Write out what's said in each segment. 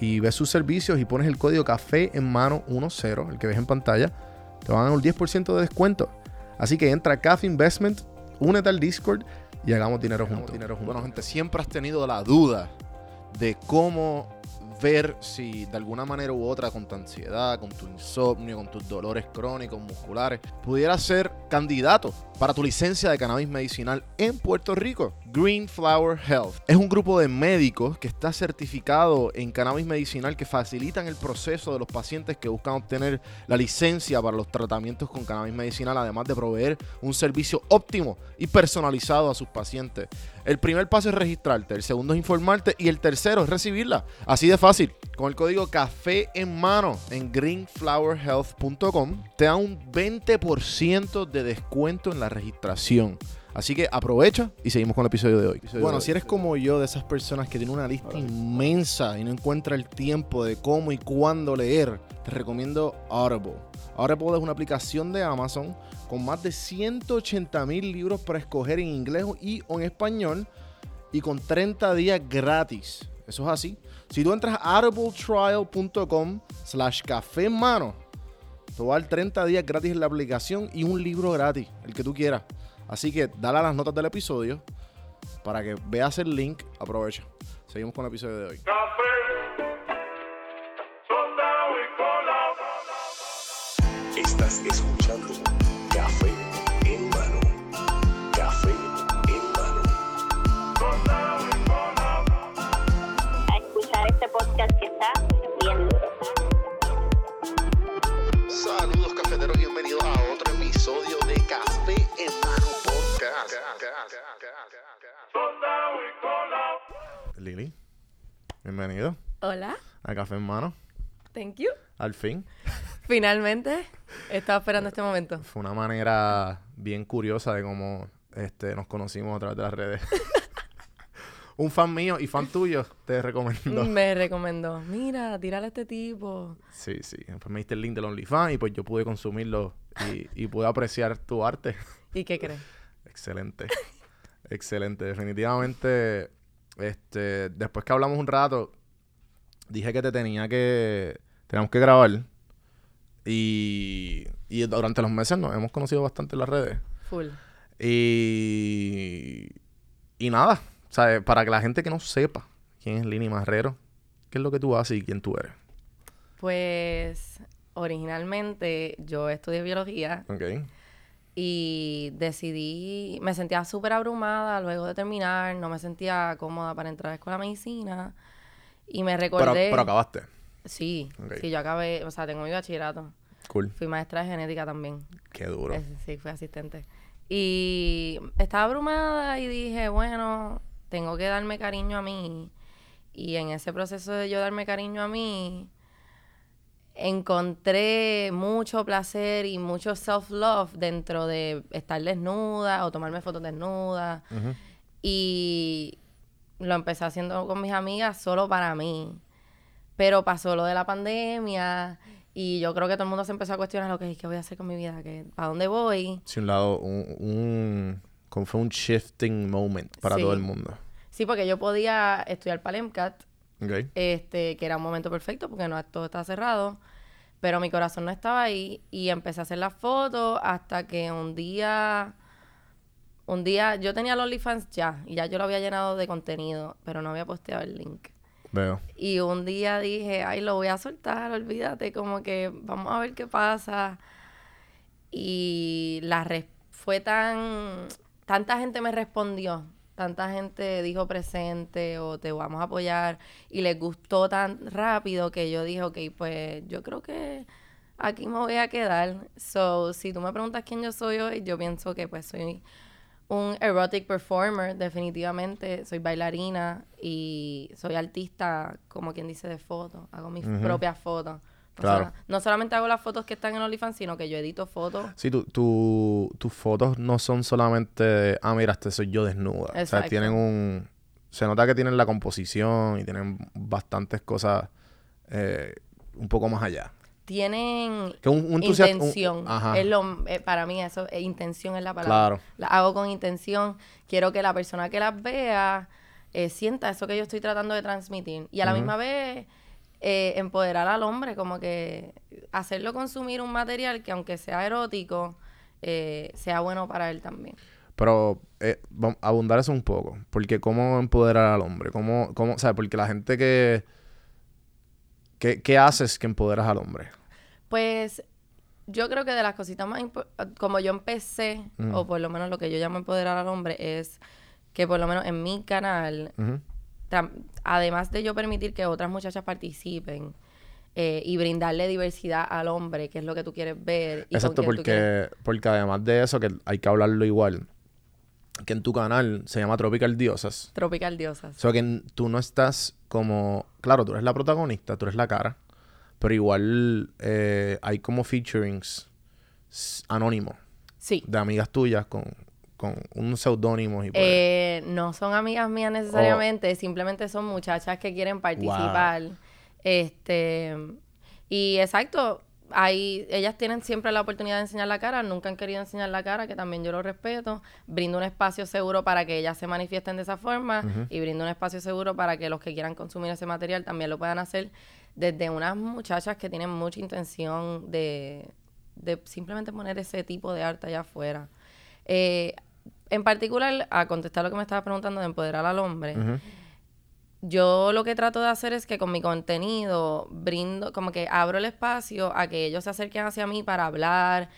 y ves sus servicios y pones el código café en mano 10, el que ves en pantalla, te van a dar un 10% de descuento. Así que entra a Cafe Investment, únete al Discord y hagamos dinero juntos. Dinero juntos. Bueno, gente, siempre has tenido la duda de cómo ver si de alguna manera u otra con tu ansiedad, con tu insomnio, con tus dolores crónicos, musculares, pudiera ser candidato para tu licencia de cannabis medicinal en Puerto Rico. Green Flower Health es un grupo de médicos que está certificado en cannabis medicinal que facilitan el proceso de los pacientes que buscan obtener la licencia para los tratamientos con cannabis medicinal, además de proveer un servicio óptimo y personalizado a sus pacientes. El primer paso es registrarte, el segundo es informarte y el tercero es recibirla. Así de fácil. Con el código café en mano en greenflowerhealth.com te da un 20% de descuento en la registración. Así que aprovecha y seguimos con el episodio de hoy. Bueno, si eres como yo, de esas personas que tienen una lista inmensa y no encuentra el tiempo de cómo y cuándo leer, te recomiendo Audible. Audible es una aplicación de Amazon con más de 180 mil libros para escoger en inglés y en español y con 30 días gratis. Eso es así. Si tú entras a audibletrial.com slash café en mano, te va a dar 30 días gratis en la aplicación y un libro gratis, el que tú quieras. Así que dale a las notas del episodio para que veas el link. Aprovecha. Seguimos con el episodio de hoy. Estás escuchando Café en mano. Café en mano. a escuchar este podcast que está bien. Saludos cafeteros, bienvenidos a otro episodio de Café en mano podcast. Lili, bienvenido Hola, a Café en Mano. thank you. Al fin. Finalmente, estaba esperando este momento. Fue una manera bien curiosa de cómo este, nos conocimos a través de las redes. Un fan mío y fan tuyo te recomendó. Me recomendó, mira, tírale a este tipo. Sí, sí. Después me diste el link del OnlyFans y pues yo pude consumirlo y, y pude apreciar tu arte. ¿Y qué crees? Excelente. Excelente. Definitivamente, este, después que hablamos un rato, dije que te tenía que, teníamos que grabar. Y, y durante los meses nos hemos conocido bastante en las redes. Full. Y, y nada, ¿sabes? Para que la gente que no sepa quién es Lini Marrero, qué es lo que tú haces y quién tú eres. Pues, originalmente yo estudié biología Ok. y decidí, me sentía súper abrumada luego de terminar, no me sentía cómoda para entrar a la escuela de medicina y me Pero, recordé... pero acabaste. Sí, sí, yo acabé, o sea, tengo mi bachillerato. Cool. Fui maestra de genética también. Qué duro. Sí, fui asistente. Y estaba abrumada y dije, bueno, tengo que darme cariño a mí. Y en ese proceso de yo darme cariño a mí, encontré mucho placer y mucho self-love dentro de estar desnuda o tomarme fotos desnuda. Y lo empecé haciendo con mis amigas solo para mí. Pero pasó lo de la pandemia y yo creo que todo el mundo se empezó a cuestionar lo que es, ¿qué voy a hacer con mi vida? ¿Qué, ¿Para dónde voy? Sí, un lado, un, un- como fue un shifting moment para Sí. todo el mundo. Sí, porque yo podía estudiar para el MCAT, Ok. este, que era un momento perfecto porque no todo estaba cerrado, pero mi corazón no estaba ahí y empecé a hacer las fotos hasta que un día, un día, yo tenía los OnlyFans ya y ya yo lo había llenado de contenido, pero no había posteado el link. Veo. Y un día dije, ay, lo voy a soltar, olvídate, como que vamos a ver qué pasa. Y la fue tan, tanta gente me respondió, tanta gente dijo presente o te vamos a apoyar y les gustó tan rápido que yo dije, ok, pues yo creo que aquí me voy a quedar. So, si tú me preguntas quién yo soy hoy, yo pienso que pues soy un erotic performer, definitivamente. Soy bailarina y soy artista, como quien dice, de fotos. Hago mis propias fotos. No, Claro. sola- no solamente hago las fotos que están en OnlyFans, sino que yo edito fotos. Sí, tu, tu- tus fotos no son solamente, ah, mira, este soy yo desnuda. O sea, Exacto. tienen un... Se nota que tienen la composición y tienen bastantes cosas eh, un poco más allá. Tienen Que un, un entusiasta- un- intención. ajá, Es lo, eh, para mí eso, eh, intención es la palabra. claro. Las hago con intención. Quiero que la persona que las vea eh, sienta eso que yo estoy tratando de transmitir. Y a la misma vez empoderar al hombre, como que hacerlo consumir un material que aunque sea erótico, sea bueno para él también. Pero eh, vamos abundar eso un poco. Porque cómo empoderar al hombre. Cómo, cómo, o sea, porque la gente que... ¿Qué, qué haces que empoderas al hombre? Pues yo creo que de las cositas más como yo empecé, Mm. o por lo menos lo que yo llamo empoderar al hombre, es que por lo menos en mi canal además de yo permitir que otras muchachas participen eh, y brindarle diversidad al hombre, que es lo que tú quieres ver. Y Exacto, quién tú quieres- porque, porque además de eso, que hay que hablarlo igual, que en tu canal se llama Tropical Diosas. Tropical Diosas. O sea, que tú no estás como... Claro, tú eres la protagonista, tú eres la cara, pero igual eh, hay como featurings anónimos Sí. de amigas tuyas con, con un seudónimo y pues... Eh, no son amigas mías necesariamente, simplemente son muchachas que quieren participar. Este, y exacto, hay, ellas tienen siempre la oportunidad de enseñar la cara, nunca han querido enseñar la cara, que también yo lo respeto. Brindo un espacio seguro para que ellas se manifiesten de esa forma y brindo un espacio seguro para que los que quieran consumir ese material también lo puedan hacer desde unas muchachas que tienen mucha intención de, de simplemente poner ese tipo de arte allá afuera. Eh, en particular, a contestar lo que me estabas preguntando de empoderar al hombre. Yo lo que trato de hacer es que con mi contenido brindo, como que abro el espacio a que ellos se acerquen hacia mí para hablar,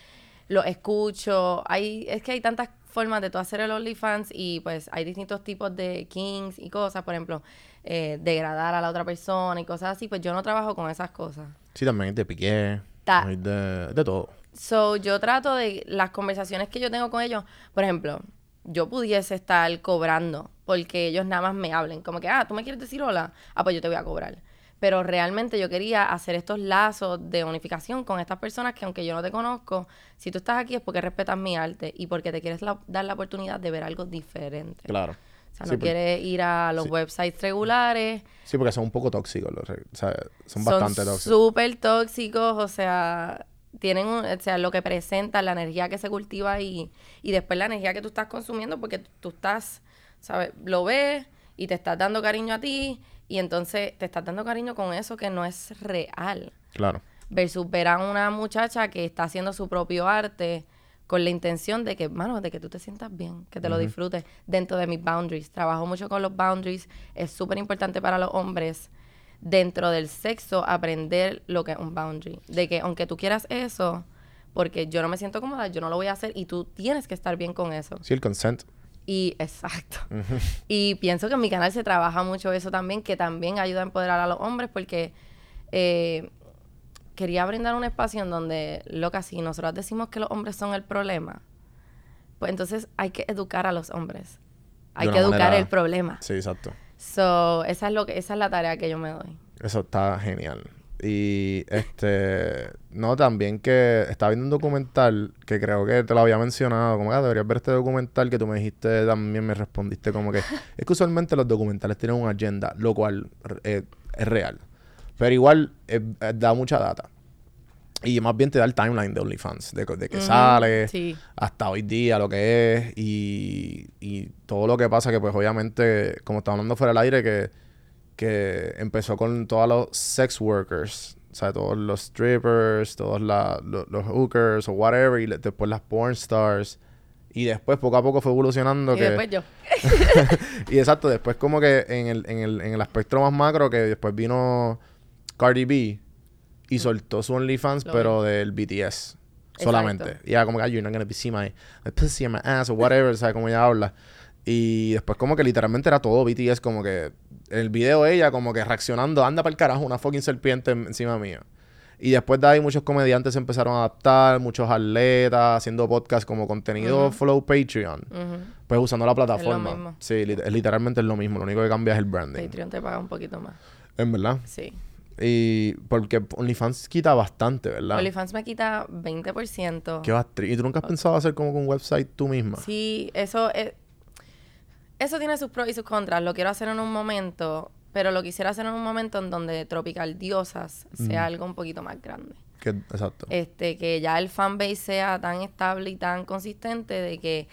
lo escucho. Hay, es que hay tantas formas de tú hacer el OnlyFans y pues hay distintos tipos de kings y cosas, por ejemplo, eh, degradar a la otra persona y cosas así, pues yo no trabajo con esas cosas. Sí, también de piqué, Ta- hay de, de todo. So, yo trato de las conversaciones que yo tengo con ellos, por ejemplo, yo pudiese estar cobrando porque ellos nada más me hablen, como que, ah, tú me quieres decir hola, ah, pues yo te voy a cobrar. Pero realmente yo quería hacer estos lazos de unificación con estas personas que aunque yo no te conozco, si tú estás aquí es porque respetas mi arte y porque te quieres la- dar la oportunidad de ver algo diferente. Claro. O sea, Sí, no porque- quieres ir a los sí. websites regulares, Sí, porque son un poco tóxicos. Los, o sea, son son bastante tóxicos. súper tóxicos, o sea, tienen un- o sea, lo que presentan, la energía que se cultiva ahí y después la energía que tú estás consumiendo porque tú estás, ¿sabes? Lo ves y te estás dando cariño a ti y entonces te estás dando cariño con eso que no es real. Claro. Versus ver a una muchacha que está haciendo su propio arte con la intención de que, mano, de que tú te sientas bien, que te lo disfrutes dentro de mis boundaries. Trabajo mucho con los boundaries. Es súper importante para los hombres dentro del sexo aprender lo que es un boundary. De que aunque tú quieras eso, porque yo no me siento cómoda, yo no lo voy a hacer y tú tienes que estar bien con eso. Sí, el consent. Y exacto. Y pienso que en mi canal se trabaja mucho eso también, que también ayuda a empoderar a los hombres, porque eh, quería brindar un espacio en donde, loca, si nosotros decimos que los hombres son el problema, pues entonces hay que educar a los hombres. Hay que educar manera- el problema. Sí, exacto. So, esa es lo que, esa es la tarea que yo me doy. Eso está genial. Y este, no, también que estaba viendo un documental que creo que te lo había mencionado, como que "Ah, deberías ver este documental que tú me dijiste también, me respondiste como que es que usualmente los documentales tienen una agenda, lo cual eh, es real. Pero igual eh, eh, da mucha data. Y más bien te da el timeline de OnlyFans, de, de que sale Sí. hasta hoy día lo que es y, y todo lo que pasa que pues obviamente como estaba hablando fuera del aire que, que empezó con todos los sex workers o sea todos los strippers todos la- lo- los hookers o whatever y le- después las porn stars y después poco a poco fue evolucionando Y que después yo. y exacto después como que en el, en el, en el aspecto más macro que después vino Cardi B y soltó su OnlyFans Lo pero del BTS solamente. Exacto. Y ya como que, "Ah, you're not gonna be see my, my pussy and my ass, o whatever, ¿sabes? Como ella habla. Y después como que literalmente era todo BTS, como que el video ella como que reaccionando, anda para el carajo, una fucking serpiente en- encima mío. Y después de ahí muchos comediantes se empezaron a adaptar, muchos atletas haciendo podcast como contenido Ujú. Flow Patreon, pues usando la plataforma. mismo. Sí, lit- literalmente es lo mismo, lo único que cambia es el branding. Patreon te paga un poquito más. En verdad. Sí. Y porque OnlyFans quita bastante, ¿verdad? OnlyFans me quita 20%. Qué bastri- ¿Y tú nunca has pensado hacer como un website tú misma? Sí, eso es- eso tiene sus pros y sus contras. Lo quiero hacer en un momento, pero lo quisiera hacer en un momento en donde Tropical Diosas sea algo un poquito más grande. Que- exacto. Este, que ya el fanbase sea tan estable y tan consistente de que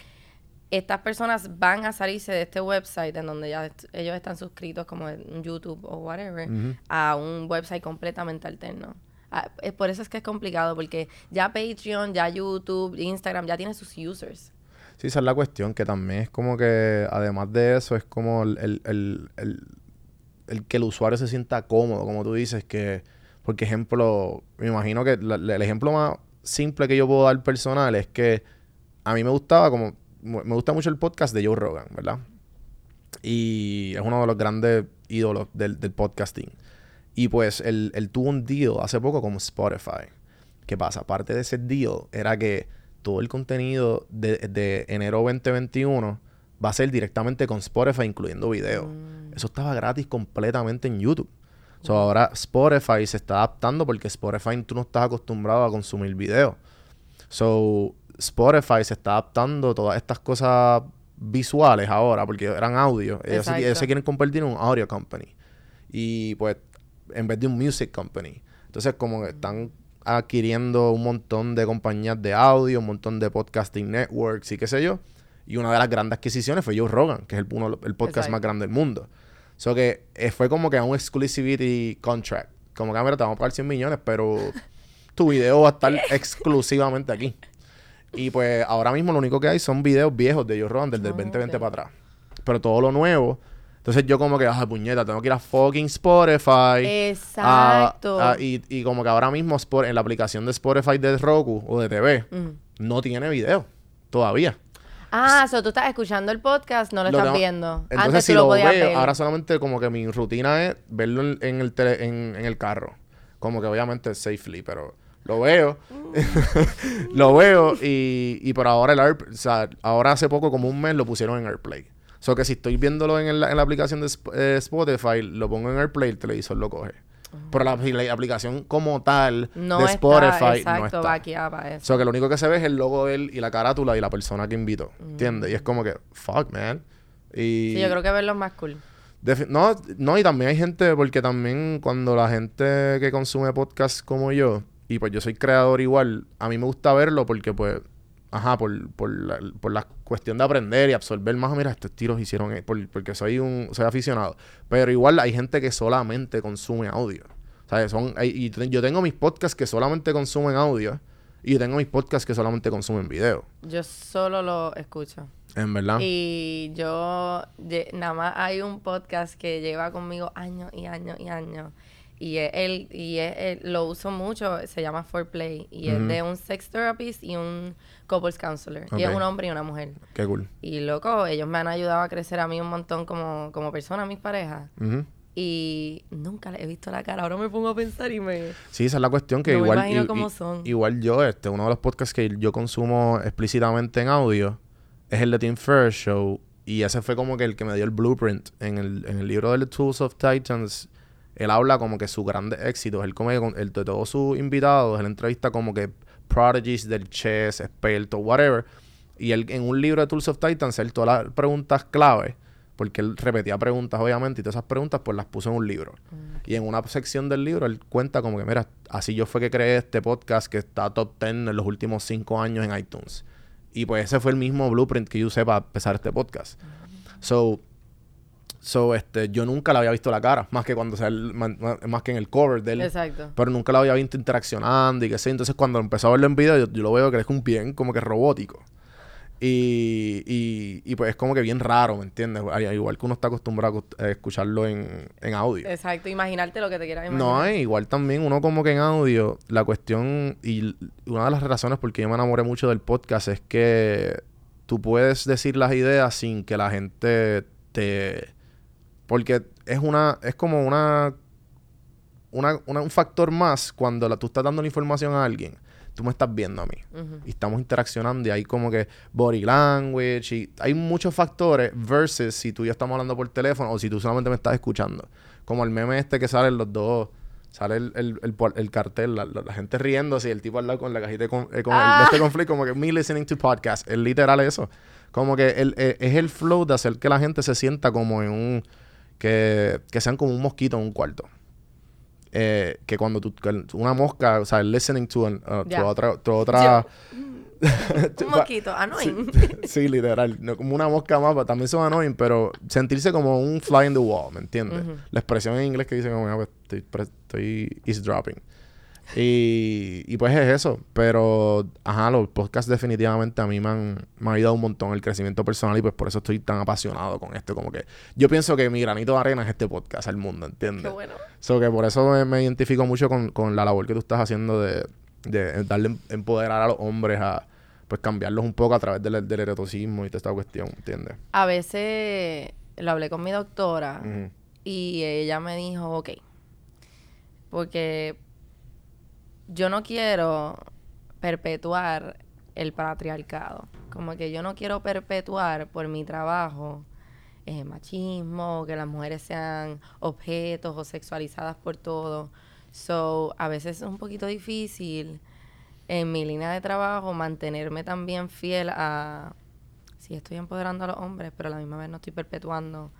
estas personas van a salirse de este website en donde ya est- ellos están suscritos como en YouTube o whatever a un website completamente alterno. Ah, es por eso es que es complicado porque ya Patreon, ya YouTube, Instagram ya tiene sus users. Sí, esa es la cuestión, que también es como que, además de eso, es como el, el, el, el- que el usuario se sienta cómodo, como tú dices, que, por ejemplo, me imagino que el ejemplo más simple que yo puedo dar personal es que a mí me gustaba como, me gusta mucho el podcast de Joe Rogan, ¿verdad? Y es uno de los grandes ídolos del, podcasting. Y pues él, él tuvo un deal hace poco con Spotify. ¿Qué pasa? Aparte de ese deal, era que todo el contenido de, de enero 2021 va a ser directamente con Spotify, incluyendo video. Eso estaba gratis completamente en YouTube. So, ahora Spotify se está adaptando porque Spotify tú no estás acostumbrado a consumir video. So, Spotify se está adaptando a todas estas cosas visuales ahora, porque eran audio. Ellos se, Exacto. ellos se quieren convertir en un audio company. Y pues, en vez de un music company. Entonces, como que están adquiriendo un montón de compañías de audio, un montón de podcasting networks y qué sé yo. Y una de las grandes adquisiciones fue Joe Rogan, que es el, uno, el podcast Exacto. más grande del mundo. So que eh, fue como que un exclusivity contract. Como que, ah, mira, te vamos a pagar 100 millones, pero tu video va a estar exclusivamente aquí. Y pues ahora mismo lo único que hay son videos viejos de Joe Rogan del, del Ah, 2020 ok. para atrás. Pero todo lo nuevo. Entonces yo como que, ah, puñeta, tengo que ir a fucking Spotify. Exacto. a- a- y, y como que ahora mismo en la aplicación de Spotify de Roku o de TV Ujú. no tiene video todavía. Ah, so tú estás escuchando el podcast, no lo, Lo estás tengo- viendo. Entonces Antes si tú lo lo podías veo, ver. ahora solamente como que mi rutina es verlo en, en el tele- en, en el carro. Como que obviamente safely, pero lo veo. Mm. lo veo y, y por ahora el Air- o sea, ahora hace poco como un mes lo pusieron en AirPlay. O sea que si estoy viéndolo en, la aplicación de eh, Spotify, lo pongo en AirPlay, el televisor lo coge. Pero la, la aplicación como tal no de está, Spotify exacto, no está. para O eso. sea, que lo único que se ve es el logo de él y la carátula y la persona que invitó. ¿Entiendes? Y es como que, fuck, man. Y Sí, yo creo que verlo es más cool. No, no, y también hay gente, porque también cuando la gente que consume podcast como yo, y pues yo soy creador igual, a mí me gusta verlo porque pues, ajá, por, por, la, por la cuestión de aprender y absorber más, mira, estos tiros hicieron, eh, por- porque soy un, soy aficionado. Pero igual hay gente que solamente consume audio. ¿Sabes? Son, hay- y yo tengo mis podcasts que solamente consumen audio, y yo tengo mis podcasts que solamente consumen video. Yo solo lo escucho. En verdad. Y yo, nada más hay un podcast que lleva conmigo años y años y años. Y es él, y es él- lo uso mucho, se llama Foreplay. Y es de un sex therapist y un couples counselor. Y es un hombre y una mujer. Qué cool. Y loco, ellos me han ayudado a crecer a mí un montón como, como persona, mis parejas. Y nunca le he visto la cara. Ahora me pongo a pensar y me... Sí, esa es la cuestión que No me igual, imagino i- cómo son. igual yo, este, uno de los podcasts que yo consumo explícitamente en audio es el de Tim Ferriss Show. Y ese fue como que el que me dio el blueprint. En el, en el libro de The Tools of Titans, él habla como que sus grandes éxitos. Él como que con- el de todos sus invitados, él entrevista como que prodigies del chess, expertos, whatever. Y él en un libro de Tools of Titans, él todas las preguntas clave, porque él repetía preguntas obviamente, y todas esas preguntas pues las puso en un libro. Y en una sección del libro él cuenta como que, mira, así yo fue que creé este podcast que está top 10 en los últimos 5 años en iTunes. Y pues ese fue el mismo blueprint que yo usé para empezar este podcast. So, so este, yo nunca le había visto la cara, más que cuando sea el- más que en el cover del Exacto. pero nunca lo había visto interaccionando y qué sé. Entonces, cuando empezó a verlo en video, yo, yo lo veo que es un bien como que robótico. Y, y, y pues es como que bien raro, ¿me entiendes? Al- Igual que uno está acostumbrado a escucharlo en, en audio. Exacto. Imaginarte lo que te quieras imaginar. No, eh, igual también uno como que en audio, la cuestión y una de las razones por qué yo me enamoré mucho del podcast es que tú puedes decir las ideas sin que la gente te... Porque es una... Es como una... una- una- un factor más cuando la, tú estás dando la información a alguien. Tú me estás viendo a mí. Y estamos interaccionando y hay como que body language y hay muchos factores versus si tú y yo estamos hablando por teléfono o si tú solamente me estás escuchando. Como el meme este que salen los dos, sale el, el, el cartel, la, la- gente riéndose y el tipo al lado con la cajita con, eh, con el- Ah. de este conflicto, como que me listening to podcast. Es literal eso. Como que el, eh, es el flow de hacer que la gente se sienta como en un... Que, que sean como un mosquito en un cuarto. Eh, que cuando tú... que una mosca, o sea, listening to, an- uh, to Ya. otra... to otra Un mosquito, annoying. Sí, literal. No, como una mosca más, pero también son annoying, pero sentirse como un fly in the wall, ¿me entiendes? La expresión en inglés que dicen como, "Ah, pues, estoy, estoy eavesdropping. Y, y pues es eso. Pero, ajá, los podcasts definitivamente a mí me han, me han ayudado un montón el crecimiento personal y pues por eso estoy tan apasionado con esto. Como que yo pienso que mi granito de arena es este podcast al mundo, ¿entiendes? Qué bueno. So que por eso me, me identifico mucho con, con la labor que tú estás haciendo de, de darle em- empoderar a los hombres a pues cambiarlos un poco a través del, del eroticismo y toda esta cuestión, ¿entiendes? A veces lo hablé con mi doctora y ella me dijo, ok, porque yo no quiero perpetuar el patriarcado. Como que yo no quiero perpetuar por mi trabajo eh, machismo, que las mujeres sean objetos o sexualizadas por todo. So, a veces es un poquito difícil en mi línea de trabajo mantenerme también fiel a sí estoy empoderando a los hombres, pero a la misma vez no estoy perpetuando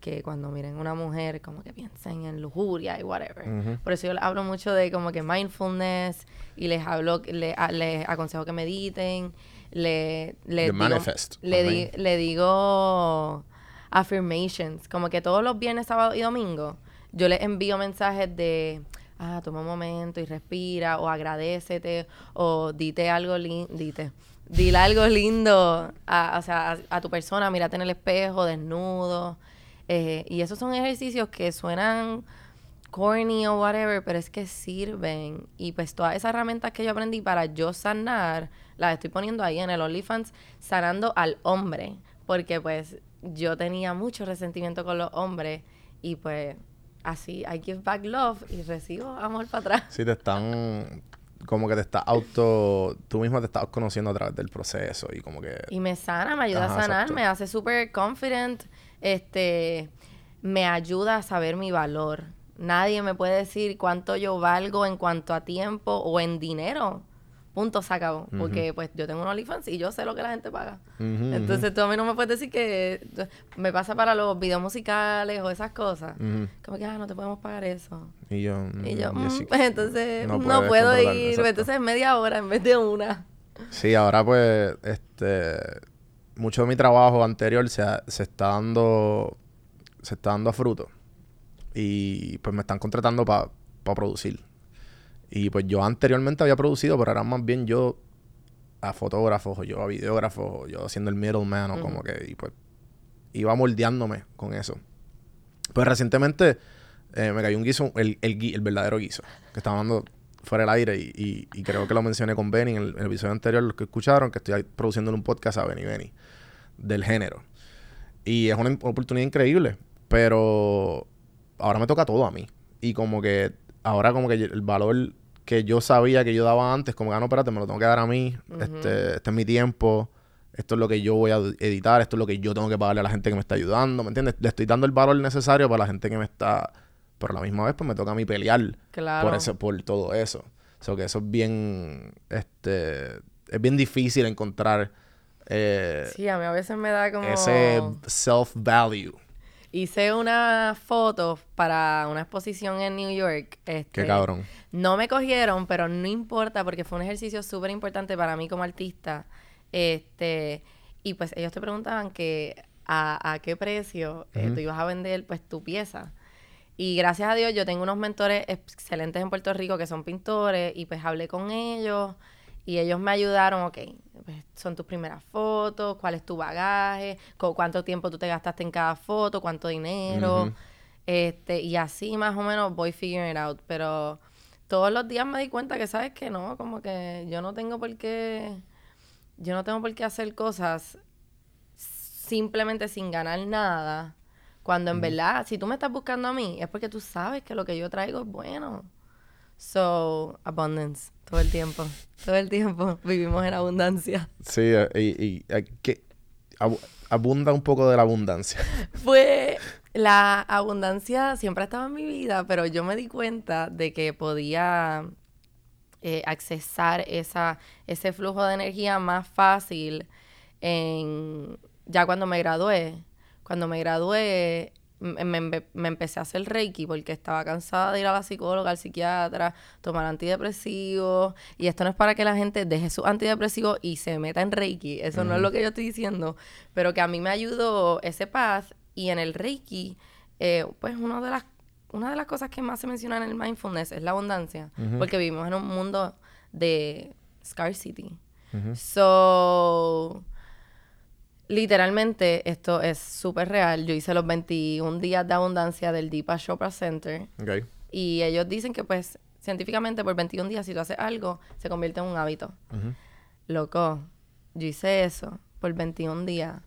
que cuando miren una mujer como que piensen en lujuria y whatever. Por eso yo les hablo mucho de como que mindfulness y les hablo, le- a- les aconsejo que mediten, le, le digo, manifest, le, di- le digo affirmations, como que todos los viernes, sábado y domingo, yo les envío mensajes de, ah, toma un momento y respira, o agradecete, o dite algo lindo, dite, dile algo lindo a, o sea, a, a tu persona, mírate en el espejo, desnudo. Eh, y esos son ejercicios que suenan corny o whatever, pero es que sirven. Y pues todas esas herramientas que yo aprendí para yo sanar, las estoy poniendo ahí en el OnlyFans, sanando al hombre. Porque pues yo tenía mucho resentimiento con los hombres y pues así, I give back love y recibo amor para atrás. Sí, te están... Como que te estás auto... Tú misma te estás conociendo a través del proceso y como que... Y me sana, me ayuda Ajá, a sanar, exacto. me hace súper confident, este, me ayuda a saber mi valor. Nadie me puede decir cuánto yo valgo en cuanto a tiempo o en dinero. Punto, se acabó. Porque pues yo tengo un OnlyFans y yo sé lo que la gente paga. Entonces tú a mí no me puedes decir que me pasa para los videos musicales o esas cosas. Como que, ah, no te podemos pagar eso. Y yo... Y yo, mm, mm, sí. pues entonces No puedo ir. exacto. Entonces media hora en vez de una. Sí, ahora pues, este, mucho de mi trabajo anterior se, ha- se está dando, se está dando a fruto. Y pues me están contratando para producir. Y pues yo anteriormente había producido, pero era más bien yo a fotógrafos, o yo a videógrafos, yo haciendo el middleman, o como que, y pues iba moldeándome con eso. Pues recientemente eh, me cayó un guiso, el, el, el verdadero guiso, que estaba hablando fuera del aire y, y- y creo que lo mencioné con Benny en el, en el episodio anterior, los que escucharon, que estoy produciendo un podcast a Benny Benny, del género. Y es una oportunidad increíble, pero ahora me toca todo a mí. Y como que ahora como que el valor que yo sabía que yo daba antes, como que, ah, no, espérate, me lo tengo que dar a mí, este, este es mi tiempo, esto es lo que yo voy a editar, esto es lo que yo tengo que pagarle a la gente que me está ayudando, ¿me entiendes? Le estoy dando el valor necesario para la gente que me está... Pero a la misma vez, pues me toca a mí pelear Claro. por, eso, por todo eso. O sea, que eso es bien... Este... Es bien difícil encontrar eh, Sí, a mí a veces me da como... ese self-value. Hice una foto para una exposición en New York. Este, Qué cabrón. No me cogieron, pero no importa porque fue un ejercicio súper importante para mí como artista. Este, y pues ellos te preguntaban que a, a qué precio eh, tú ibas a vender pues tu pieza. Y gracias a Dios yo tengo unos mentores excelentes en Puerto Rico que son pintores y pues hablé con ellos y ellos me ayudaron, ok, pues, son tus primeras fotos, cuál es tu bagaje, cu- cuánto tiempo tú te gastaste en cada foto, cuánto dinero, este, y así más o menos voy figuring it out, pero todos los días me di cuenta que sabes que no, como que yo no tengo por qué, yo no tengo por qué hacer cosas simplemente sin ganar nada, Cuando en verdad, si tú me estás buscando a mí, es porque tú sabes que lo que yo traigo es bueno. So, abundance, todo el tiempo. Todo el tiempo vivimos en abundancia. Sí, eh, y, y, eh, que abu- abunda un poco de la abundancia. Pues la abundancia siempre ha estado en mi vida, pero yo me di cuenta de que podía eh, accesar esa, ese flujo de energía más fácil en, ya cuando me gradué. Cuando me gradué, me, me empecé a hacer reiki porque estaba cansada de ir a la psicóloga, al psiquiatra, tomar antidepresivos. Y esto no es para que la gente deje sus antidepresivos y se meta en reiki. Eso no es lo que yo estoy diciendo. Pero que a mí me ayudó ese paz. Y en el reiki, eh, pues una de las una de las cosas que más se menciona en el mindfulness es la abundancia, porque vivimos en un mundo de scarcity. So, literalmente, esto es súper real. Yo hice los 21 días de abundancia del Deepa Chopra Center y ellos dicen que, pues, científicamente por 21 días, si tú haces algo, se convierte en un hábito. Loco, yo hice eso por 21 días.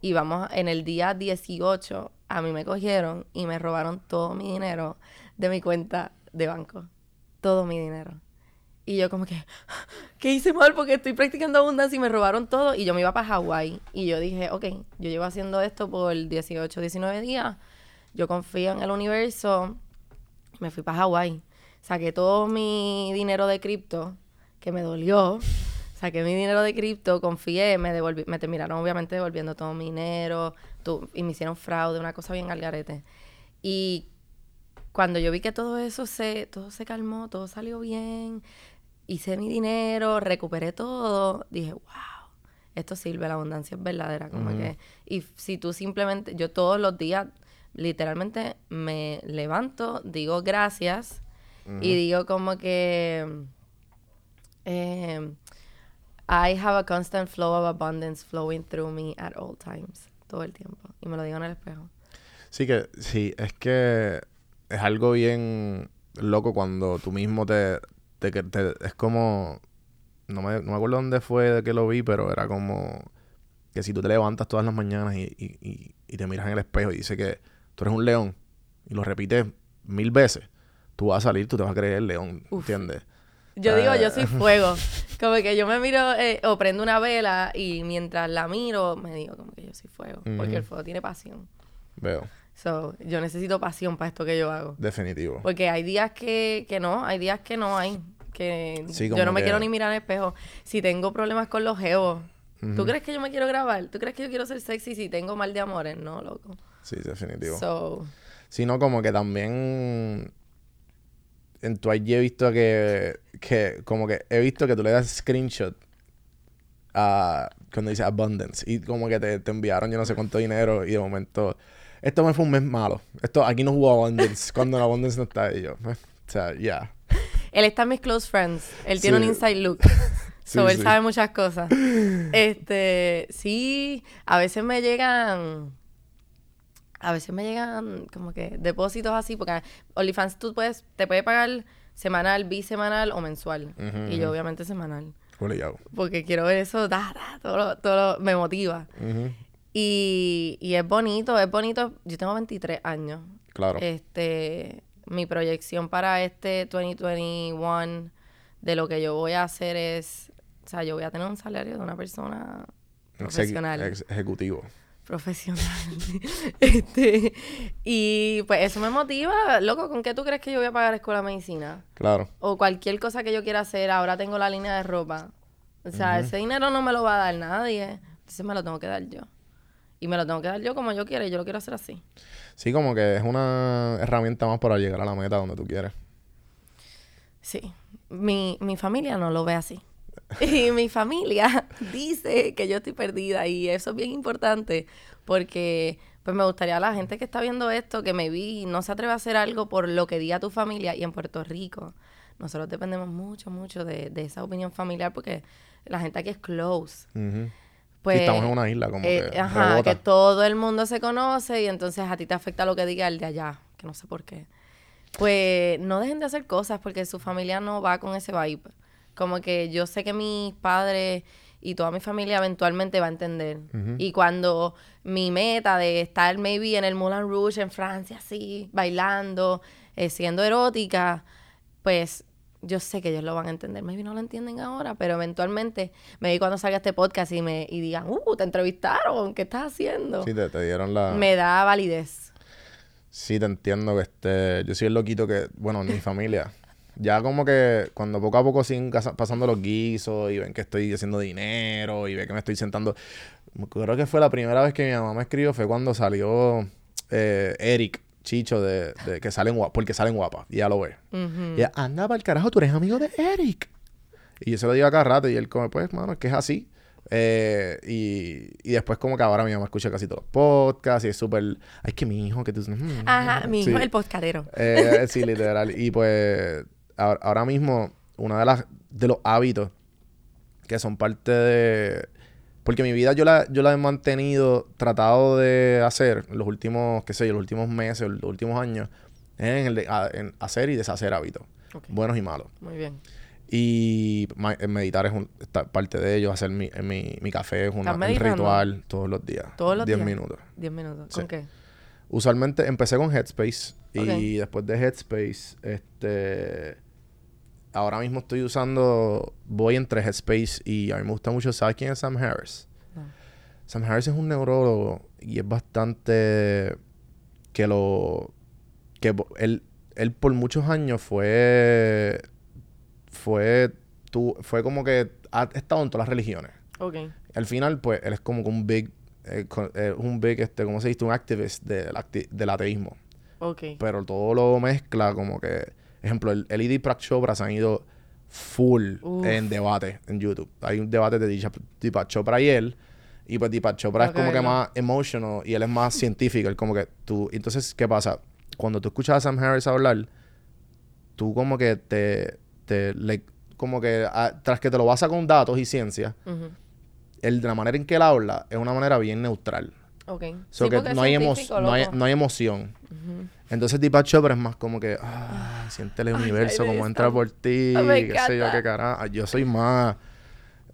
Y vamos, en el día 18, a mí me cogieron y me robaron todo mi dinero de mi cuenta de banco. Todo mi dinero. Y yo como que, ¿qué hice mal? Porque estoy practicando abundancia y me robaron todo. Y yo me iba para Hawái. Y yo dije, ok, yo llevo haciendo esto por 18, 19 días. Yo confío en el universo. Me fui para Hawái. Saqué todo mi dinero de cripto, que me dolió. Saqué mi dinero de cripto, confié, me devolví, me terminaron obviamente devolviendo todo mi dinero y me hicieron fraude, una cosa bien al garete. Y cuando yo vi que todo eso se, todo se calmó, todo salió bien, hice mi dinero, recuperé todo, dije, wow, esto sirve, la abundancia es verdadera, como que, y si tú simplemente, yo todos los días, literalmente me levanto, digo gracias, y digo como que, eh, I have a constant flow of abundance flowing through me at all times, todo el tiempo, y me lo digo en el espejo. Sí, que sí, es que es algo bien loco cuando tú mismo te, te, te- es como, no me, no me acuerdo dónde fue de que lo vi, pero era como que si tú te levantas todas las mañanas y, y, y, y te miras en el espejo y dice que tú eres un león y lo repites mil veces, tú vas a salir, tú te vas a creer el león, ¿entiendes? Yo digo, yo Ah. soy fuego. Como que yo me miro eh, o prendo una vela y mientras la miro me digo como que yo soy fuego. Porque el fuego tiene pasión. Veo, So, yo necesito pasión para esto que yo hago. definitivo. Porque hay días que, que no, hay días que no hay. Que Sí, yo no me que- quiero ni mirar al espejo. Si tengo problemas con los geos, ¿tú crees que yo me quiero grabar? ¿Tú crees que yo quiero ser sexy si tengo mal de amores? No, loco. Sí, definitivo. So, Sino como que también en tu IG he visto que, que como que he visto que tú le das screenshot a cuando dice abundance y como que te, te enviaron yo no sé cuánto dinero y de momento esto me fue un mes malo. Esto aquí no hubo abundance cuando la abundance no está ahí yo. eh, O sea, ya. Él está en mis close friends. Él tiene Sí. un inside look. Sí, so, él sí. sabe muchas cosas. Este, sí, a veces me llegan. A veces me llegan como que depósitos así, porque OnlyFans tú puedes, te puede pagar semanal, bisemanal o mensual. Ujú, Y yo obviamente semanal. Porque quiero ver eso, da, da, todo, todo me motiva. Ujú, Y, y es bonito, es bonito. Yo tengo 23 años. Claro. Este, mi proyección para este 2021 de lo que yo voy a hacer es, o sea, yo voy a tener un salario de una persona profesional. ex- ejecutivo. profesional. este, y pues eso me motiva, loco, ¿con qué tú crees que yo voy a pagar escuela de medicina? Claro. O cualquier cosa que yo quiera hacer, ahora tengo la línea de ropa. O sea, ese dinero no me lo va a dar nadie, entonces me lo tengo que dar yo. Y me lo tengo que dar yo como yo quiera y yo lo quiero hacer así. Sí, como que es una herramienta más para llegar a la meta donde tú quieres. Sí, mi, mi familia no lo ve así. Y mi familia dice que yo estoy perdida y eso es bien importante porque pues me gustaría a la gente que está viendo esto que me vi y no se atreve a hacer algo por lo que diga tu familia y en Puerto Rico nosotros dependemos mucho, mucho de, de esa opinión familiar porque la gente aquí es close. Ujú. Pues, estamos en una isla como eh, que ajá, rebota. que todo el mundo se conoce y entonces a ti te afecta lo que diga el de allá, que no sé por qué. Pues no dejen de hacer cosas porque su familia no va con ese vibe. Como que yo sé que mis padres y toda mi familia eventualmente va a entender. Y cuando mi meta de estar maybe en el Moulin Rouge en Francia, así, bailando, eh, siendo erótica, pues yo sé que ellos lo van a entender. Maybe no lo entienden ahora, pero eventualmente, me vi cuando salga este podcast y me y digan, uh, te entrevistaron, ¿qué estás haciendo? Sí, te, te dieron la... Me da validez. Sí, te entiendo que este... Yo soy el loquito que... Bueno, en mi familia. Ya como que cuando poco a poco siguen pasando los guisos y ven que estoy haciendo dinero y ven que me estoy sentando... Creo que fue la primera vez que mi mamá me escribió fue cuando salió eh, Eric Chicho de, de que salen guapas, porque salen guapas. Y ya lo ve. Ujú. Y ella, anda para el carajo, tú eres amigo de Eric. Y yo se lo digo a cada rato y él como, pues, mano, es que es así. Eh, y, y después como que ahora mi mamá escucha casi todos los podcasts y es súper... Ay, que mi hijo, que tú... mm, Ajá, mi hijo sí. es el podcastero. Eh, sí, literal. Y pues ahora, ahora mismo, una de las de los hábitos que son parte de. Porque mi vida yo la, yo la he mantenido, tratado de hacer en los últimos, qué sé yo, los últimos meses, los últimos años, en el de en hacer y deshacer hábitos, buenos y malos. Muy bien. Y eh, meditar es un- parte de ello, hacer mi, eh, mi, mi café es una, ¿Estás un ritual todos los días. ¿Todos los 10 días? minutos. Diez minutos. Sí. ¿Con qué? Usualmente empecé con Headspace y después de Headspace, este, ahora mismo estoy usando, voy entre Headspace y a mí me gusta mucho, ¿sabes quién es Sam Harris? No. Sam Harris es un neurólogo y es bastante que lo, que él, él por muchos años fue, fue, tu, fue como que ha estado en todas las religiones Ok. al final, pues, él es como que un big, eh, eh, un big, este, ¿cómo se dice? Un activist del, acti- del ateísmo. Ok. Pero todo lo mezcla como que, ejemplo, el, el y Prak Chopra se han ido full Uf. en debate en YouTube. Hay un debate de Deepak- Chopra y él. Y pues Deepak Chopra es como que más emotional y él es más científico. Él como que tú... Entonces, ¿qué pasa? Cuando tú escuchas a Sam Harris hablar, tú como que te... te le- como que ah, tras que te lo basas con datos y ciencia, el, de la manera en que él habla es una manera bien neutral. Ok. So Sí, que no hay, no, hay, no hay emoción. Entonces Deepak Chopra es más como que, ah, siente el universo como entra por ti, me qué sé yo, qué carajo. Yo soy más...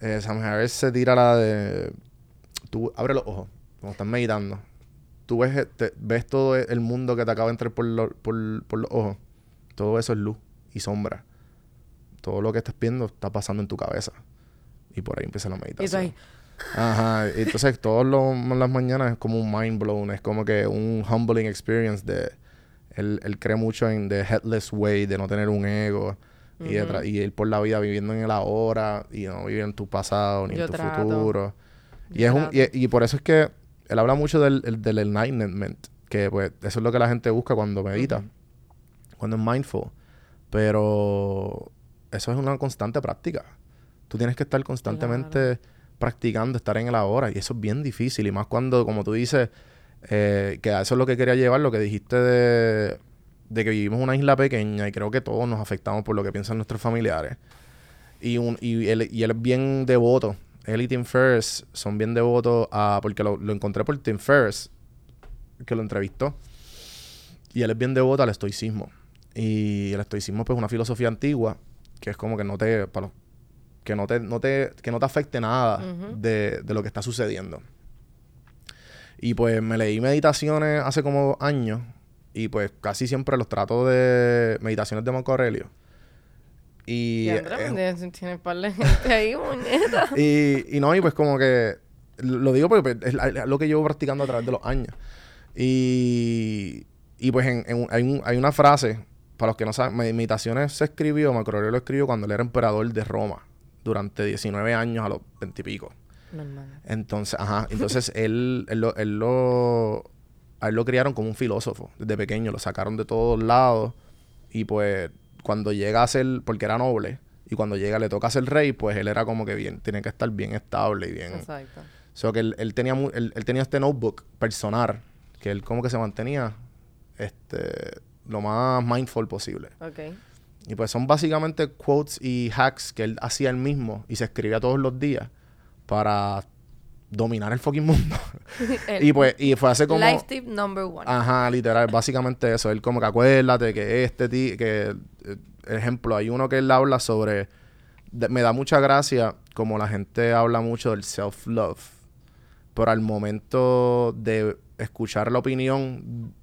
eh, Sam Harris se tira la de... Tú abre los ojos, cuando estás meditando. Tú ves, te- ves todo el mundo que te acaba de entrar por, lo- por, por los ojos. Todo eso es luz y sombra. Todo lo que estás viendo está pasando en tu cabeza. Y por ahí empieza la Y meditación. ahí, Ajá, y entonces todas las mañanas es como un mind blown, es como que un humbling experience de él, él cree mucho en the headless way, de no tener un ego y, de tra- y ir por la vida viviendo en el ahora y no vivir en tu pasado ni Yo en tu trato. futuro. Y es un, y, y por eso es que él habla mucho del, el- del enlightenment, que pues eso es lo que la gente busca cuando medita, cuando es mindful. Pero eso es una constante práctica. Tú tienes que estar constantemente practicando, estar en el ahora. Y eso es bien difícil. Y más cuando, como tú dices, eh, que a eso es lo que quería llevar, lo que dijiste de, de que vivimos en una isla pequeña y creo que todos nos afectamos por lo que piensan nuestros familiares. Y, un, y, él, y él es bien devoto. Él y Tim Ferriss son bien devotos a... Porque lo, lo encontré por Tim Ferriss, que lo entrevistó. Y él es bien devoto al estoicismo. Y el estoicismo pues es una filosofía antigua que es como que no te... Para los- que no te, no te, que no te afecte nada de lo que está sucediendo. Y pues me leí meditaciones hace como años. Y pues casi siempre los trato de meditaciones de Marco Aurelio. Y, eh, tienes par de gente ahí, muñeca. y, y no, y pues como que lo digo porque pues, es lo que llevo practicando a través de los años. Y, y pues en, hay, un- hay una frase, para los que no saben, Meditaciones se escribió, Marco Aurelio lo escribió cuando él era emperador de Roma, durante 19 años a los 20 y pico. Normal. Entonces, ajá, entonces él, él, lo, él lo- a él lo criaron como un filósofo desde pequeño, lo sacaron de todos lados y pues cuando llega a ser, porque era noble, y cuando llega le toca ser rey, pues él era como que bien, tiene que estar bien estable y bien. Exacto. So que él, él tenía él, él tenía este notebook personal, que él como que se mantenía este lo más mindful posible. Ok. Y pues son básicamente quotes y hacks que él hacía él mismo y se escribía todos los días para dominar el fucking mundo. El y pues, y fue hace como. Life tip number one. Ajá, literal, básicamente eso. Él como que acuérdate que este ti, que eh, ejemplo, hay uno que él habla sobre. de- me da mucha gracia como la gente habla mucho del self-love, pero al momento de escuchar la opinión,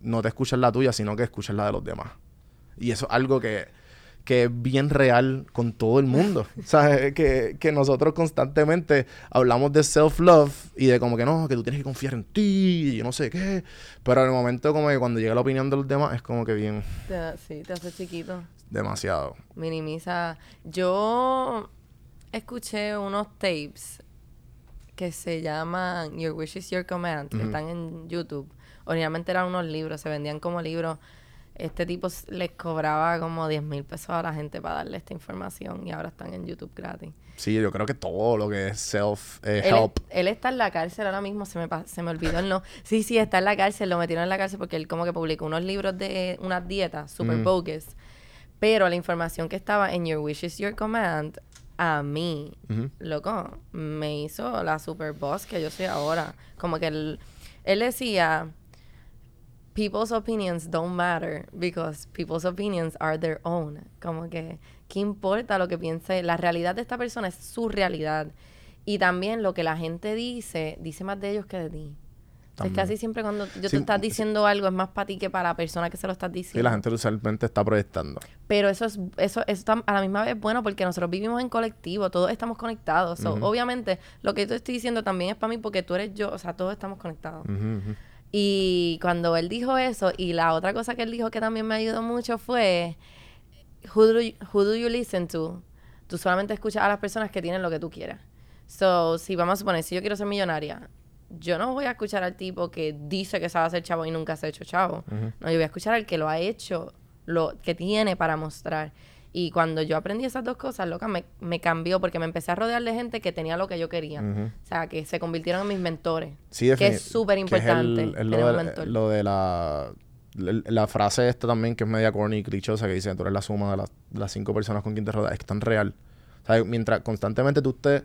no te escuchas la tuya, sino que escuchas la de los demás. Y eso es algo que, que es bien real con todo el mundo. ¿Sabes? Que, que nosotros constantemente hablamos de self-love y de como que no, que tú tienes que confiar en ti y yo no sé qué. Pero en el momento como que cuando llega la opinión de los demás es como que bien Te- sí, te hace chiquito. demasiado. Minimiza. Yo escuché unos tapes que se llaman Your Wish is Your Command, que están en YouTube. Originalmente eran unos libros, se vendían como libros. Este tipo les cobraba como 10 mil pesos a la gente para darle esta información y ahora están en YouTube gratis. Sí, yo creo que todo lo que es self eh, Él, está en la cárcel ahora mismo, se me, se me olvidó el no. Sí, sí, está en la cárcel, lo metieron en la cárcel porque él como que publicó unos libros de unas dietas super Mm. bogus. Pero la información que estaba en Your Wish is Your Command, a mí, loco, me hizo la super boss que yo soy ahora. Como que él, él decía, people's opinions don't matter because people's opinions are their own. Como que, ¿qué importa lo que piense? La realidad de esta persona es su realidad. Y también lo que la gente dice, dice más de ellos que de ti. O sea, es También. casi siempre cuando yo Sí, te estás sí. diciendo algo es más para ti que para la persona que se lo estás diciendo. Y la gente usualmente está proyectando. Pero eso es eso, eso está a la misma vez bueno porque nosotros vivimos en colectivo, todos estamos conectados. So, Ujú. Obviamente, lo que yo te estoy diciendo también es para mí porque tú eres yo, o sea, todos estamos conectados. Ujú, ujú. Y cuando él dijo eso, y la otra cosa que él dijo que también me ayudó mucho fue, who do you, who do you listen to? Tú solamente escuchas a las personas que tienen lo que tú quieras. So, si vamos a suponer, si yo quiero ser millonaria, yo no voy a escuchar al tipo que dice que sabe hacer chavo y nunca se ha hecho chavo. No, yo voy a escuchar al que lo ha hecho, lo que tiene para mostrar. Y cuando yo aprendí esas dos cosas, loca, me, me cambió porque me empecé a rodear de gente que tenía lo que yo quería. O sea, que se convirtieron en mis mentores. Sí, que es súper que es importante el- tener lo, de, mentor. lo de la, la, la frase esta también que es media corny y clichosa que dice tú eres la suma de las, cinco personas con quien te rodeas. Es tan real. O sea, mientras constantemente tú estés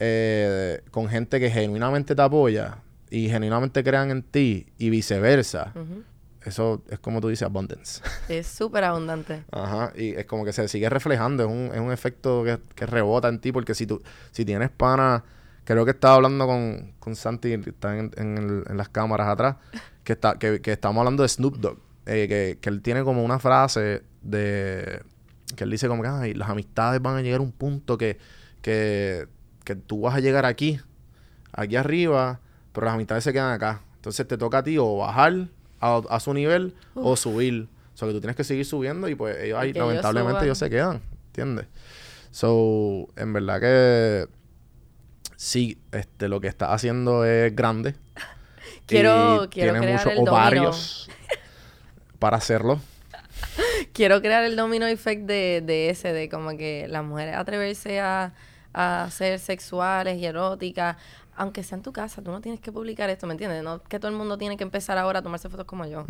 eh, con gente que genuinamente te apoya y genuinamente crean en ti y viceversa, Ujú. Eso es como tú dices, abundance. Es súper abundante. Ajá, y es como que se sigue reflejando, es un, es un efecto que, que rebota en ti, porque si tú, si tienes pana, creo que estaba hablando con, con Santi, que está en, en el- en las cámaras atrás, que está, que, que estamos hablando de Snoop Dogg, eh, que, que él tiene como una frase de que él dice como que "Ay, las amistades van a llegar a un punto que, que, que tú vas a llegar aquí, aquí arriba, pero las amistades se quedan acá. Entonces te toca a ti o bajar a, a su nivel o subir. O sea, que tú tienes que seguir subiendo y pues ellos ahí ellos lamentablemente ellos se quedan, ¿entiendes? So, en verdad que sí, este, lo que estás haciendo es grande. Quiero- Y quiero crear muchos ovarios para hacerlo. Quiero crear el domino effect de, de ese, de como que las mujeres atreverse a, a ser sexuales y eróticas, aunque sea en tu casa, tú no tienes que publicar esto, ¿me entiendes? No que todo el mundo tiene que empezar ahora a tomarse fotos como yo.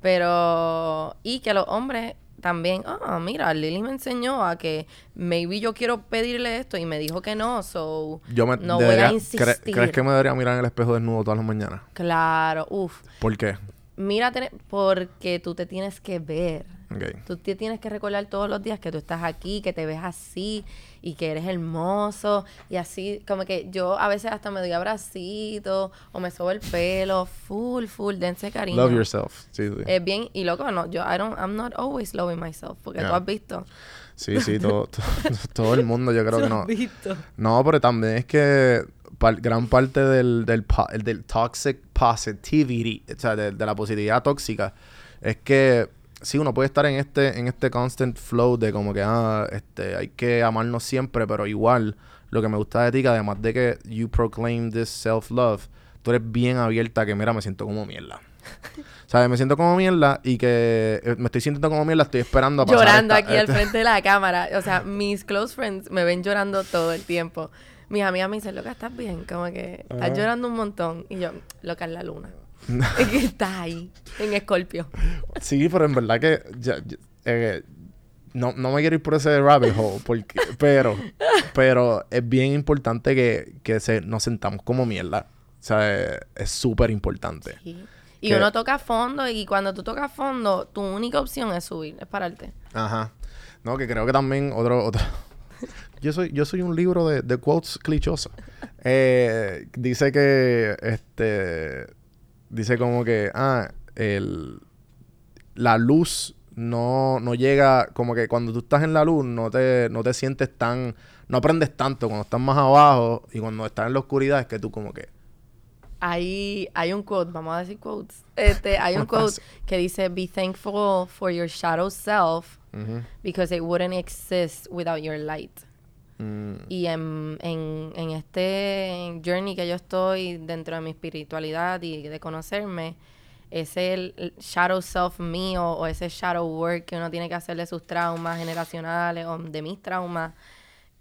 Pero, y que los hombres también, ah, mira, Lily me enseñó a que maybe yo quiero pedirle esto y me dijo que no, so Yo me no debería- voy a cre- insistir. ¿Crees que me debería mirar en el espejo desnudo todas las mañanas? Claro, uff. ¿Por qué? Mírate, porque tú te tienes que ver. Ok. Tú te tienes que recordar todos los días que tú estás aquí, que te ves así y que eres hermoso y así, como que yo a veces hasta me doy abracitos o me sobo el pelo, full, full, dense cariño. Love yourself. Sí, sí. Es bien, y loco, no, yo, I don't, I'm not always loving myself, porque tú Yeah. has visto. Sí, sí, todo, todo, todo el mundo yo creo Tú que no. has visto. No, pero también es que par- gran parte del, del, toxic positivity, o sea, de, de la positividad tóxica, es que sí, uno puede estar en este, en este constant flow de como que, ah, este, hay que amarnos siempre, pero igual, lo que me gusta de ti, que además de que you proclaim this self-love, tú eres bien abierta que, mira, me siento como mierda. ¿Sabes? Me siento como mierda y que eh, me estoy sintiendo como mierda, estoy esperando a pasar Llorando esta- aquí al frente de la cámara. O sea, mis close friends me ven llorando todo el tiempo. Mis amigas me dicen, loca, ¿estás bien? Como que estás Ajá. llorando un montón. Y yo, loca, es la luna. es que estás ahí, en Escorpio. Sí, pero en verdad que ya- ya- eh, no, no me quiero ir por ese rabbit hole, porque, pero, pero es bien importante que, que se, nos sentamos como mierda. O sea, es súper importante. Sí. Y Que- uno toca fondo y cuando tú tocas fondo, tu única opción es subir, es pararte. Ajá. No, que creo que también otro, otro, Yo soy, yo soy un libro de, de quotes clichosos. Eh, dice que, este, dice como que, ah, el, la luz no, no llega, como que cuando tú estás en la luz no te, no te sientes tan, no aprendes tanto cuando estás más abajo y cuando estás en la oscuridad es que tú como que, Hay, hay un quote, vamos a decir quotes. Este, hay un quote que dice, be thankful for your shadow self because it wouldn't exist without your light. mm, Y en, en, en este journey que yo estoy dentro de mi espiritualidad y de conocerme, ese el shadow self mío o ese shadow work que uno tiene que hacer de sus traumas generacionales o de mis traumas,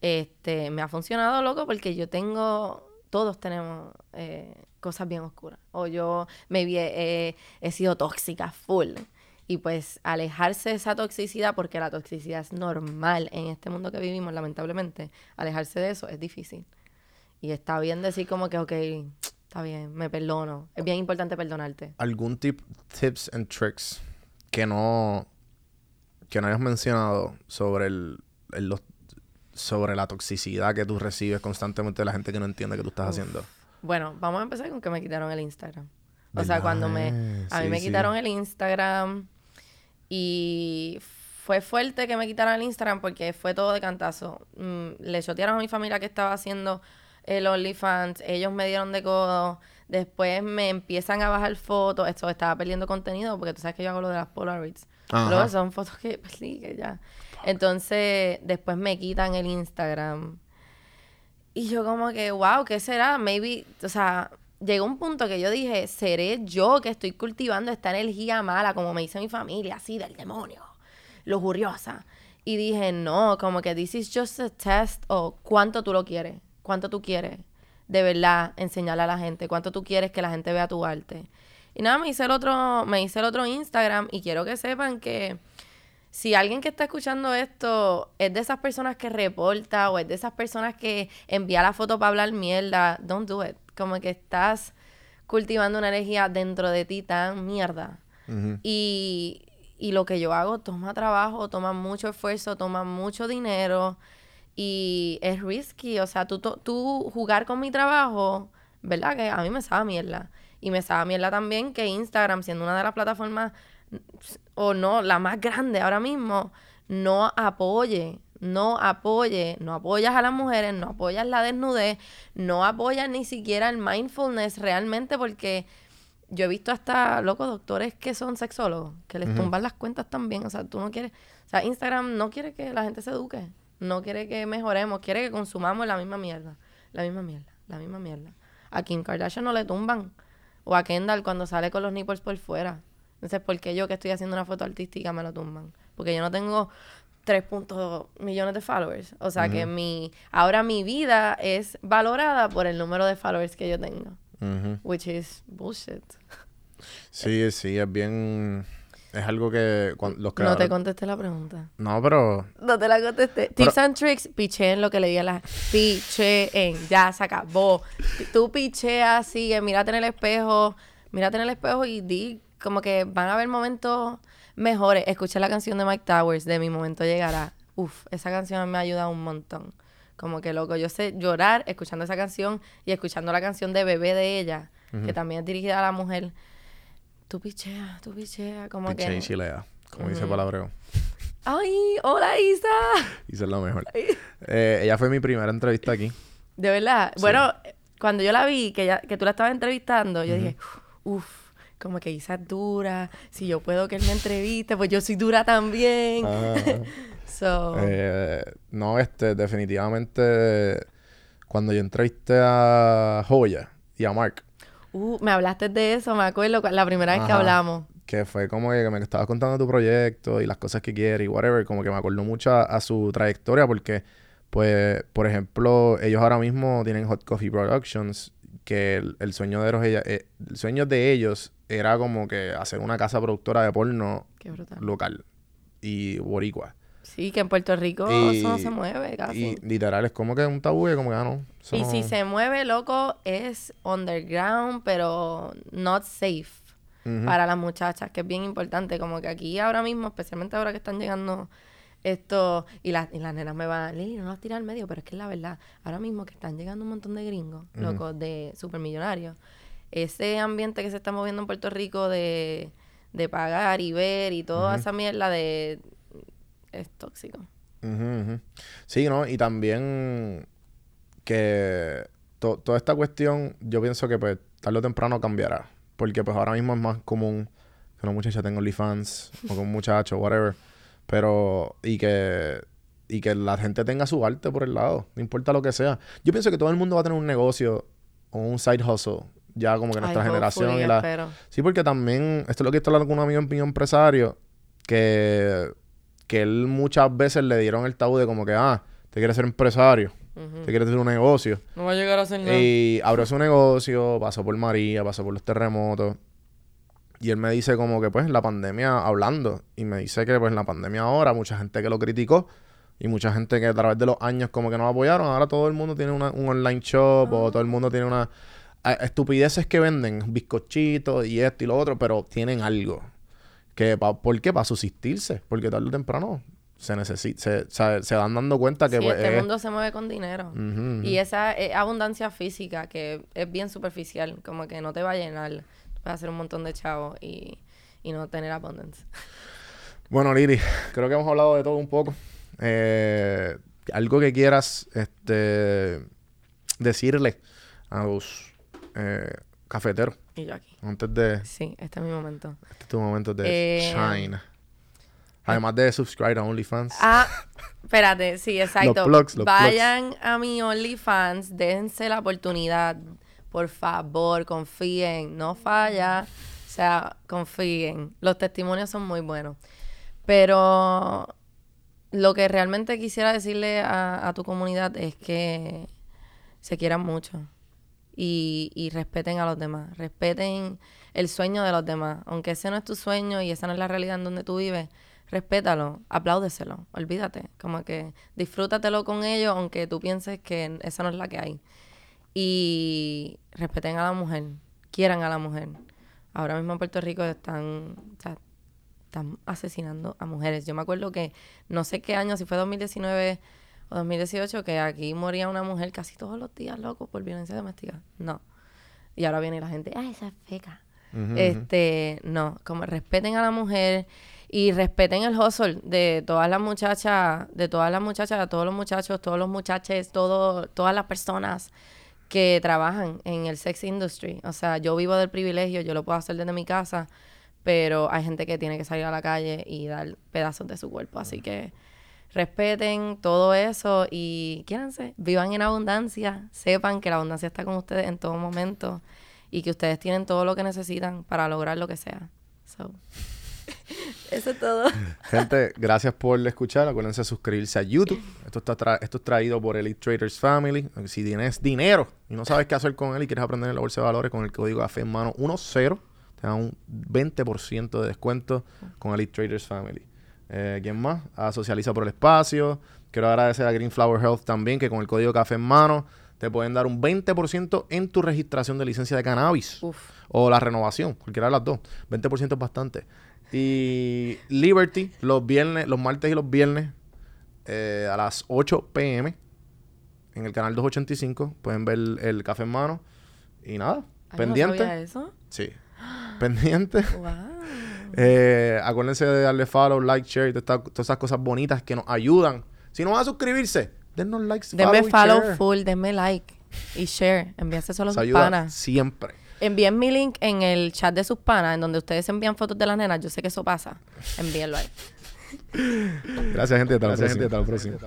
este, me ha funcionado loco porque yo tengo, todos tenemos eh, cosas bien oscuras. O yo me he, he sido tóxica full. Y pues alejarse de esa toxicidad, porque la toxicidad es normal en este mundo que vivimos, lamentablemente, alejarse de eso es difícil. Y está bien decir como que, ok, está bien, me perdono. Es bien importante perdonarte. algún tip, tips and tricks que no, que no hayas mencionado sobre el, el- los- sobre la toxicidad que tú recibes constantemente de la gente que no entiende que tú estás Uf. haciendo. Bueno, vamos a empezar con que me quitaron el Instagram. O sea, cuando me... A mí Sí, me sí. quitaron el Instagram y fue fuerte que me quitaran el Instagram porque fue todo de cantazo. Mm, le chotearon a mi familia que estaba haciendo el OnlyFans, ellos me dieron de codo, después me empiezan a bajar fotos, esto estaba perdiendo contenido porque tú sabes que yo hago lo de las Polaroids. Ajá. Luego son fotos que perdí, que ya. Entonces, después me quitan el Instagram. Y yo como que, wow, ¿qué será? Maybe, o sea, llegó un punto que yo dije, ¿seré yo que estoy cultivando esta energía mala, como me dice mi familia, así del demonio, lujuriosa? Y dije, no, como que this is just a test, o cuánto tú lo quieres, cuánto tú quieres, de verdad, enseñarle a la gente, cuánto tú quieres que la gente vea tu arte. Y nada, me hice el otro, me hice el otro Instagram y quiero que sepan que si alguien que está escuchando esto es de esas personas que reporta o es de esas personas que envía la foto para hablar mierda, don't do it. Como que estás cultivando una energía dentro de ti tan mierda. Y, y lo que yo hago toma trabajo, toma mucho esfuerzo, toma mucho dinero y es risky. O sea, tú, tú jugar con mi trabajo, ¿verdad? Que a mí me sabe mierda. Y me sabe mierda también que Instagram, siendo una de las plataformas, o no, la más grande ahora mismo, no apoye, no apoye, no apoyas a las mujeres, no apoyas la desnudez, no apoyas ni siquiera el mindfulness realmente porque yo he visto hasta, locos doctores que son sexólogos, que les tumban las cuentas también. O sea, tú no quieres, o sea, Instagram no quiere que la gente se eduque, no quiere que mejoremos, quiere que consumamos la misma mierda, la misma mierda, la misma mierda. A Kim Kardashian no le tumban, o a Kendall cuando sale con los nipples por fuera. Entonces, ¿por qué yo que estoy haciendo una foto artística me lo tumban? Porque yo no tengo 3 puntos millones de followers. O sea, que mi ahora mi vida es valorada por el número de followers que yo tengo. Which is bullshit. Sí, sí, es bien... Es algo que los No te creadores... contesté la pregunta. No, pero... No te la contesté. Tips and tricks, picheen lo que le diga la Picheen, ya se acabó. Tú picheas, sigue, mírate en el espejo, mírate en el espejo y di como que van a haber momentos mejores. Escuché la canción de Mike Towers, de Mi Momento Llegará. Uf, esa canción me ha ayudado un montón. Como que loco, yo sé llorar escuchando esa canción y escuchando la canción de Bebé de ella, que también es dirigida a la mujer. Tú pichea, tú pichea, como Piché y que... chilea, como dice Palabreo. ¡Ay! ¡Hola, Isa! Hice lo mejor. Eh, ella fue mi primera entrevista aquí. De verdad. Bueno, cuando yo la vi, que, ya, que tú la estabas entrevistando, yo dije, uff, como que Isa es dura. Si yo puedo que él me entreviste, pues yo soy dura también. Ajá. So, Eh, no, este, definitivamente, cuando yo entrevisté a Joya y a Mark, uh, me hablaste de eso, me acuerdo, cu- la primera vez que hablamos. que fue como que me estabas contando tu proyecto y las cosas que quieres y whatever, como que me acordó mucho a, a su trayectoria porque, pues, por ejemplo, ellos ahora mismo tienen Hot Coffee Productions, que el, el sueño de ellos, eh, el sueño de ellos era como que hacer una casa productora de porno local y boricua. Sí, que en Puerto Rico Y- eso no se mueve casi. Y literal es como que un tabú y como que ah, no. eso Y si se mueve, loco, es underground, pero not safe para las muchachas, que es bien importante. Como que aquí ahora mismo, especialmente ahora que están llegando Esto, y, las y las nenas me van, Lili, no las tiras al medio, pero es que es la verdad. Ahora mismo que están llegando un montón de gringos, locos, de supermillonarios, ese ambiente que se está moviendo en Puerto Rico de, de pagar y ver y toda esa mierda de... es tóxico. Sí, ¿no? Y también que to- toda esta cuestión, yo pienso que pues tarde o temprano cambiará. Porque pues ahora mismo es más común que una muchacha tenga OnlyFans o que un muchacho, whatever. Pero, y que, y que la gente tenga su arte por el lado, no importa lo que sea. Yo pienso que todo el mundo va a tener un negocio o un side hustle, ya como que nuestra Ay, generación y la... espero. Sí, porque también, esto es lo que estoy hablando con un amigo mío empresario, que, que él muchas veces le dieron el tabú de como que, ah, te quieres ser empresario, te quieres hacer un negocio. No va a llegar a ser nada. Y abrió su negocio, pasó por María, pasó por los terremotos. Y él me dice como que pues la pandemia, hablando, y me dice que pues en la pandemia ahora, mucha gente que lo criticó y mucha gente que a través de los años como que nos apoyaron, ahora todo el mundo tiene una- un online shop o todo el mundo tiene una... Estupideces que venden, bizcochitos y esto y lo otro, pero tienen algo. Que pa- ¿Por qué? Para subsistirse. Porque tarde o temprano se necesita, se, dan dando cuenta que sí, pues, este es- mundo se mueve con dinero. Y esa eh, abundancia física que es bien superficial, como que no te va a llenar. Puedes hacer un montón de chavos y, y no tener abundance. Bueno, Lili, creo que hemos hablado de todo un poco. Eh, algo que quieras este, decirle a los eh, cafeteros Y yo aquí. antes de Sí, este es mi momento. este tu momento de Eh, shine. Además de subscribe a OnlyFans. Ah, espérate, sí, exacto. plugs, los Vayan a mi OnlyFans, déjense la oportunidad. Por favor, confíen, no falla. O sea, confíen. Los testimonios son muy buenos. Pero lo que realmente quisiera decirle a, a tu comunidad es que se quieran mucho y, y respeten a los demás. Respeten el sueño de los demás. Aunque ese no es tu sueño y esa no es la realidad en donde tú vives, respétalo, apláudeselo, olvídate. Como que disfrútatelo con ellos, aunque tú pienses que esa no es la que hay. Y respeten a la mujer, quieran a la mujer. Ahora mismo en Puerto Rico están, o sea, están asesinando a mujeres. Yo me acuerdo que no sé qué año, si fue 2019 o 2018, que aquí moría una mujer casi todos los días, loco, por violencia doméstica. No. Y ahora viene la gente, ay, esa es feca. Este, no, como respeten a la mujer y respeten el hustle de todas las muchachas, de todas las muchachas, todos los muchachos, todos los muchaches, todo, todas las personas que trabajan en el sex industry. O sea, yo vivo del privilegio, yo lo puedo hacer desde mi casa, pero hay gente que tiene que salir a la calle y dar pedazos de su cuerpo. Así que respeten todo eso y quiéranse, vivan en abundancia, sepan que la abundancia está con ustedes en todo momento y que ustedes tienen todo lo que necesitan para lograr lo que sea. So, eso es todo. Gente, gracias por escuchar. Acuérdense de suscribirse a YouTube. Esto, está tra- esto es traído por Elite Traders Family. Si tienes dinero y no sabes qué hacer con él y quieres aprender en la bolsa de valores con el código café en mano 10, te dan un 20% de descuento con Elite Traders Family. Eh, ¿Quién más? A Socializa por el Espacio. Quiero agradecer a Green Flower Health también, que con el código café en mano te pueden dar un 20% en tu registración de licencia de cannabis Uf. o la renovación, cualquiera de las dos. 20% es bastante. Y Liberty, los viernes, los martes y los viernes, eh, a las 8 pm, en el canal 285, pueden ver el café en mano. Y nada, Ay, pendiente. ¿No sabía eso? Sí. pendiente. Wow. Eh, acuérdense de darle follow, like, share y todas, esas cosas bonitas que nos ayudan. Si no van a suscribirse, dennos likes, Denme y follow share. full, denme like y share. Envíase solo sus panas. siempre. Envíen mi link en el chat de sus panas, en donde ustedes envían fotos de las nenas. Yo sé que eso pasa. Envíenlo ahí. Gracias, gente. Hasta la próxima.